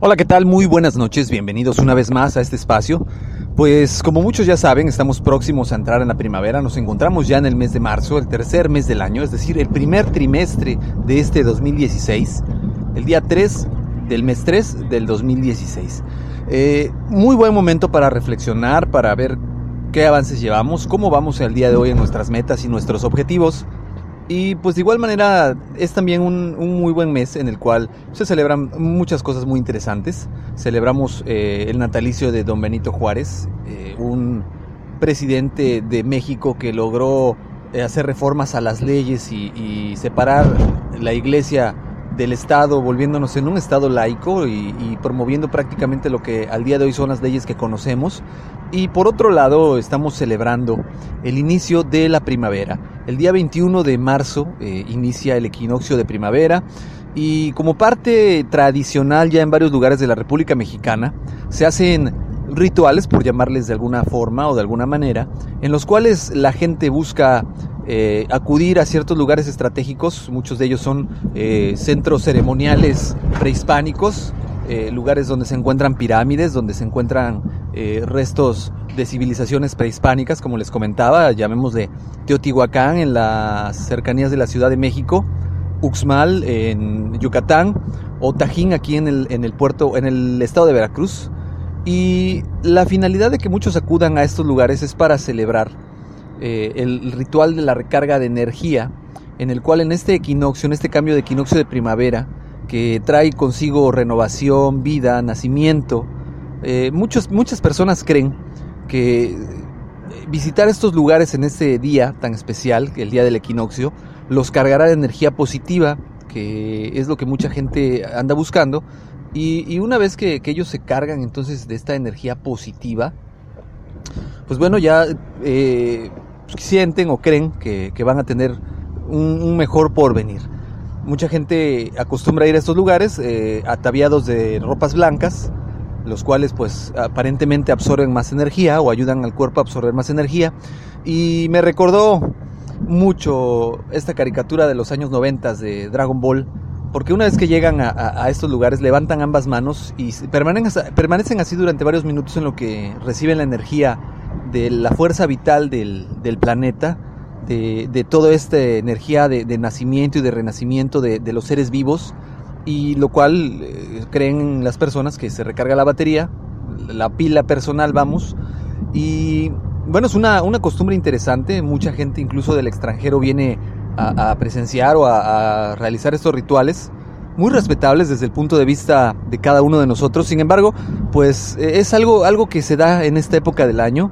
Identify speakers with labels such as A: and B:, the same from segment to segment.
A: Hola, ¿qué tal? Muy buenas noches, bienvenidos una vez más a este espacio. Pues como muchos ya saben, estamos próximos a entrar en la primavera, nos encontramos ya en el mes de marzo, el tercer mes del año, es decir, el primer trimestre de este 2016, el día 3 del mes 3 del 2016. Eh, muy buen momento para reflexionar, para ver qué avances llevamos, cómo vamos el día de hoy en nuestras metas y nuestros objetivos. Y pues de igual manera es también un, muy buen mes en el cual se celebran muchas cosas muy interesantes. Celebramos eh, el natalicio de don Benito Juárez, eh, un presidente de México que logró eh, hacer reformas a las leyes y, separar la iglesia del Estado, volviéndonos en un Estado laico y, promoviendo prácticamente lo que al día de hoy son las leyes que conocemos. Y por otro lado, estamos celebrando el inicio de la primavera. El día 21 de marzo eh, inicia el equinoccio de primavera y como parte tradicional ya en varios lugares de la República Mexicana se hacen rituales, por llamarles de alguna forma o de alguna manera, en los cuales la gente busca eh, acudir a ciertos lugares estratégicos, muchos de ellos son eh, centros ceremoniales prehispánicos, lugares donde se encuentran pirámides, donde se encuentran restos de civilizaciones prehispánicas, como les comentaba, llamemos de Teotihuacán en las cercanías de la Ciudad de México, Uxmal en Yucatán o Tajín aquí en el, en el puerto, en el estado de Veracruz. Y la finalidad de que muchos acudan a estos lugares es para celebrar eh, el ritual de la recarga de energía, en el cual en este equinoccio, en este cambio de equinoccio de primavera, que trae consigo renovación, vida, nacimiento, eh, muchos, muchas personas creen que visitar estos lugares en este día tan especial, el día del equinoccio, los cargará de energía positiva, que es lo que mucha gente anda buscando. Y, una vez que, ellos se cargan entonces de esta energía positiva, pues bueno, ya eh, sienten o creen que, van a tener un, mejor porvenir. Mucha gente acostumbra a ir a estos lugares eh, ataviados de ropas blancas, los cuales pues aparentemente absorben más energía o ayudan al cuerpo a absorber más energía. Y me recordó mucho esta caricatura de los años 90 de Dragon Ball, porque una vez que llegan a, estos lugares levantan ambas manos y permanecen, permanecen así durante varios minutos en lo que reciben la energía de la fuerza vital del, planeta, de, toda esta energía de, nacimiento y de renacimiento de, de los seres vivos y lo cual eh, creen las personas que se recarga la batería, la pila personal, vamos, y bueno, es una, una costumbre interesante, mucha gente incluso del extranjero viene a, presenciar o a, realizar estos rituales, muy respetables desde el punto de vista de cada uno de nosotros, sin embargo, pues eh, es algo, algo que se da en esta época del año,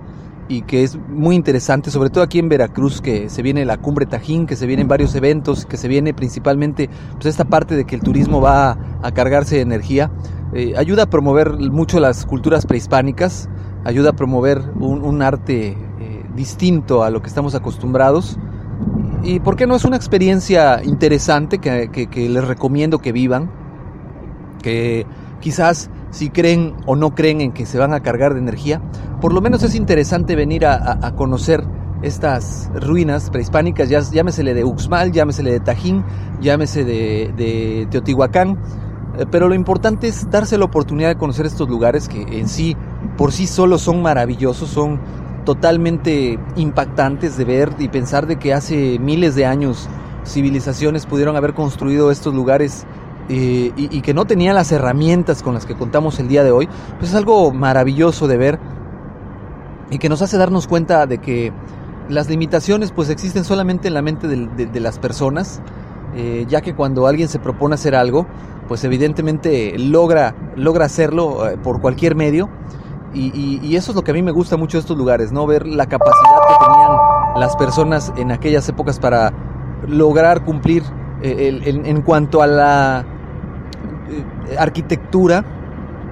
A: y que es muy interesante, sobre todo aquí en Veracruz, que se viene la cumbre Tajín, que se vienen varios eventos, que se viene principalmente pues esta parte de que el turismo va a, cargarse de energía, eh, ayuda a promover mucho las culturas prehispánicas, ayuda a promover un, arte eh, distinto a lo que estamos acostumbrados. Y por qué no es una experiencia interesante que, que les recomiendo que vivan, que quizás si creen o no creen en que se van a cargar de energía, por lo menos es interesante venir a, conocer estas ruinas prehispánicas, ya, llámesele de Uxmal, llámesele de Tajín, llámese de, Teotihuacán, eh, pero lo importante es darse la oportunidad de conocer estos lugares que en sí, por sí solos son maravillosos, son totalmente impactantes de ver y pensar de que hace miles de años civilizaciones pudieron haber construido estos lugares eh, y, que no tenía las herramientas con las que contamos el día de hoy, pues es algo maravilloso de ver y que nos hace darnos cuenta de que las limitaciones pues existen solamente en la mente de, las personas, eh, ya que cuando alguien se propone hacer algo, pues evidentemente logra, logra hacerlo eh, por cualquier medio. Y, eso es lo que a mí me gusta mucho de estos lugares, ¿no? Ver la capacidad que tenían las personas en aquellas épocas para lograr cumplir en cuanto a la eh, arquitectura,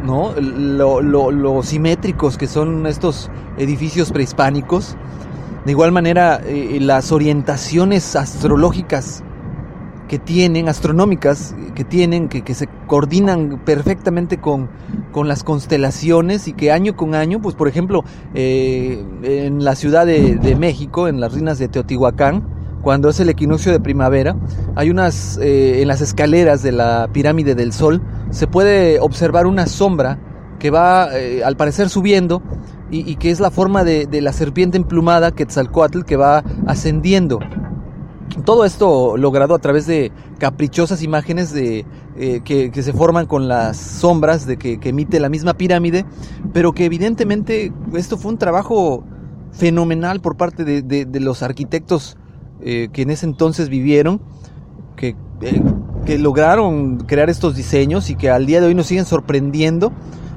A: ¿no? Lo, simétricos que son estos edificios prehispánicos. De igual manera, eh, las orientaciones astrológicas que tienen, astronómicas que tienen, que, se coordinan perfectamente con, con, las constelaciones y que año con año, pues por ejemplo, eh, en la Ciudad de México, en las ruinas de Teotihuacán, cuando es el equinoccio de primavera, hay unas, eh, en las escaleras de la pirámide del Sol, se puede observar una sombra que va eh, al parecer subiendo y, que es la forma de, la serpiente emplumada Quetzalcoatl que va ascendiendo. Todo esto logrado a través de caprichosas imágenes de, eh, que, se forman con las sombras de que, emite la misma pirámide, pero que evidentemente esto fue un trabajo fenomenal por parte de los arquitectos eh, que en ese entonces vivieron, que, eh, que lograron crear estos diseños y que al día de hoy nos siguen sorprendiendo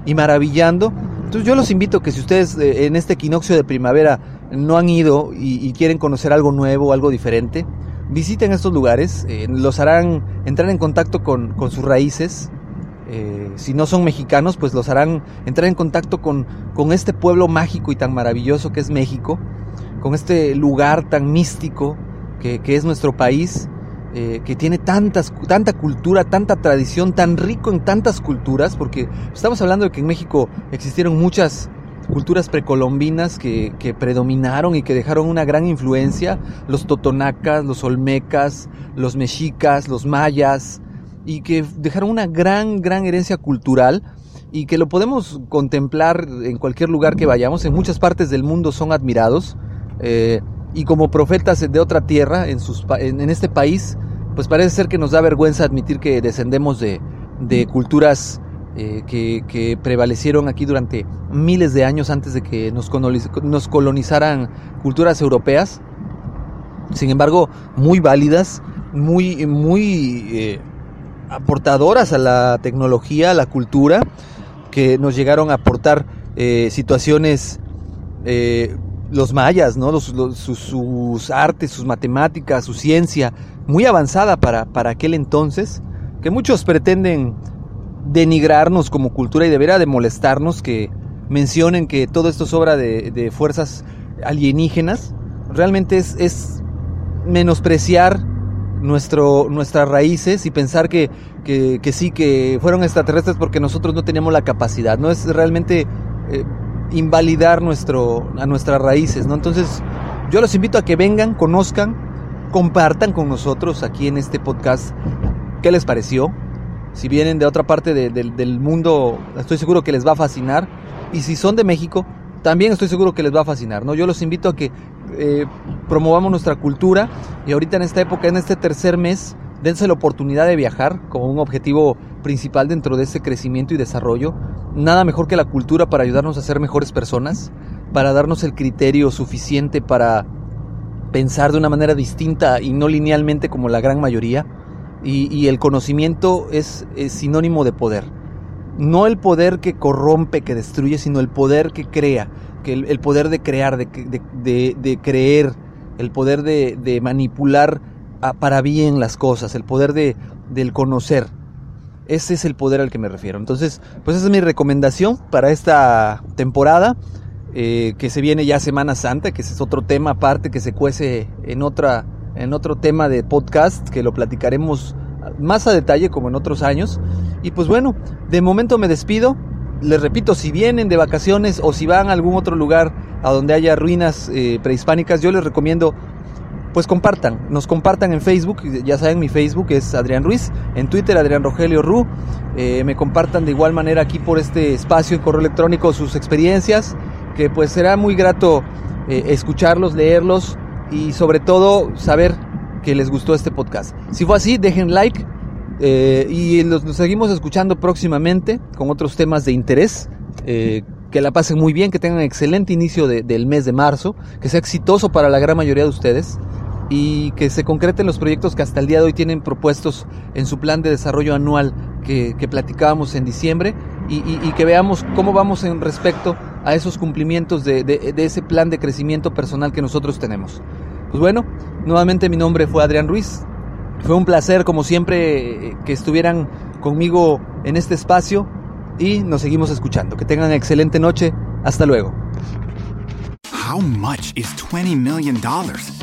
A: y maravillando. Entonces yo los invito que si ustedes eh, en este equinoccio de primavera no han ido y, quieren conocer algo nuevo, algo diferente, visiten estos lugares, los harán entrar en contacto con, con sus raíces. si no son mexicanos, pues los harán entrar en contacto con, con este pueblo mágico y tan maravilloso que es México, con este lugar tan místico, que, es nuestro país, eh, que tiene tantas, tanta cultura, tanta tradición, tan rico en tantas culturas, porque estamos hablando de que en México existieron muchas culturas precolombinas que, predominaron y que dejaron una gran influencia, los totonacas, los olmecas, los mexicas, los mayas, y que dejaron una gran, gran herencia cultural y que lo podemos contemplar en cualquier lugar que vayamos, en muchas partes del mundo son admirados. Eh, y como profetas de otra tierra en, sus, en, este país, pues parece ser que nos da vergüenza admitir que descendemos de, culturas eh, que, prevalecieron aquí durante miles de años antes de que nos, nos colonizaran culturas europeas. Sin embargo, muy válidas, muy, muy eh, aportadoras a la tecnología, a la cultura, que nos llegaron a aportar eh, situaciones los mayas, ¿no? sus, artes, sus matemáticas, su ciencia, muy avanzada para, para aquel entonces, que muchos pretenden denigrarnos como cultura y debería de molestarnos que mencionen que todo esto es obra de, fuerzas alienígenas. Realmente es, es menospreciar nuestro, nuestras raíces y pensar que, que, sí, que fueron extraterrestres porque nosotros no teníamos la capacidad. No es realmente eh, invalidar nuestro, a nuestras raíces, ¿no? Entonces, yo los invito a que vengan, conozcan, compartan con nosotros aquí en este podcast qué les pareció. Si vienen de otra parte del mundo, estoy seguro que les va a fascinar. Y si son de México, también estoy seguro que les va a fascinar, ¿no? Yo los invito a que eh, promovamos nuestra cultura y ahorita en esta época, en este tercer mes, dense la oportunidad de viajar como un objetivo principal dentro de ese crecimiento y desarrollo. Nada mejor que la cultura para ayudarnos a ser mejores personas, para darnos el criterio suficiente para pensar de una manera distinta y no linealmente como la gran mayoría. Y, el conocimiento es, sinónimo de poder. No el poder que corrompe, que destruye, sino el poder que crea, que el, poder de crear, de, creer, el poder de, manipular para bien las cosas, el poder de, del conocer. Ese es el poder al que me refiero. Entonces, pues esa es mi recomendación para esta temporada, eh, que se viene ya Semana Santa, que es otro tema aparte que se cuece en, otra, en otro tema de podcast, que lo platicaremos más a detalle como en otros años. Y pues bueno, de momento me despido. Les repito, si vienen de vacaciones o si van a algún otro lugar a donde haya ruinas eh, prehispánicas, yo les recomiendo pues compartan, nos compartan en Facebook, ya saben mi Facebook es Adrián Ruiz, en Twitter Adrián Rogelio Ru, eh, me compartan de igual manera aquí por este espacio en correo electrónico sus experiencias, que pues será muy grato eh, escucharlos, leerlos y sobre todo saber que les gustó este podcast. Si fue así, dejen like, Eh, y los, nos seguimos escuchando próximamente con otros temas de interés. Que la pasen muy bien, que tengan excelente inicio de, del mes de marzo, que sea exitoso para la gran mayoría de ustedes y que se concreten los proyectos que hasta el día de hoy tienen propuestos en su plan de desarrollo anual que, que platicábamos en diciembre y, y, y, que veamos cómo vamos en respecto a esos cumplimientos de, de, de ese plan de crecimiento personal que nosotros tenemos. Pues bueno, nuevamente mi nombre fue Adrián Ruiz. Fue un placer, como siempre, que estuvieran conmigo en este espacio y nos seguimos escuchando. Que tengan excelente noche. Hasta luego.
B: How much is 20 million dollars?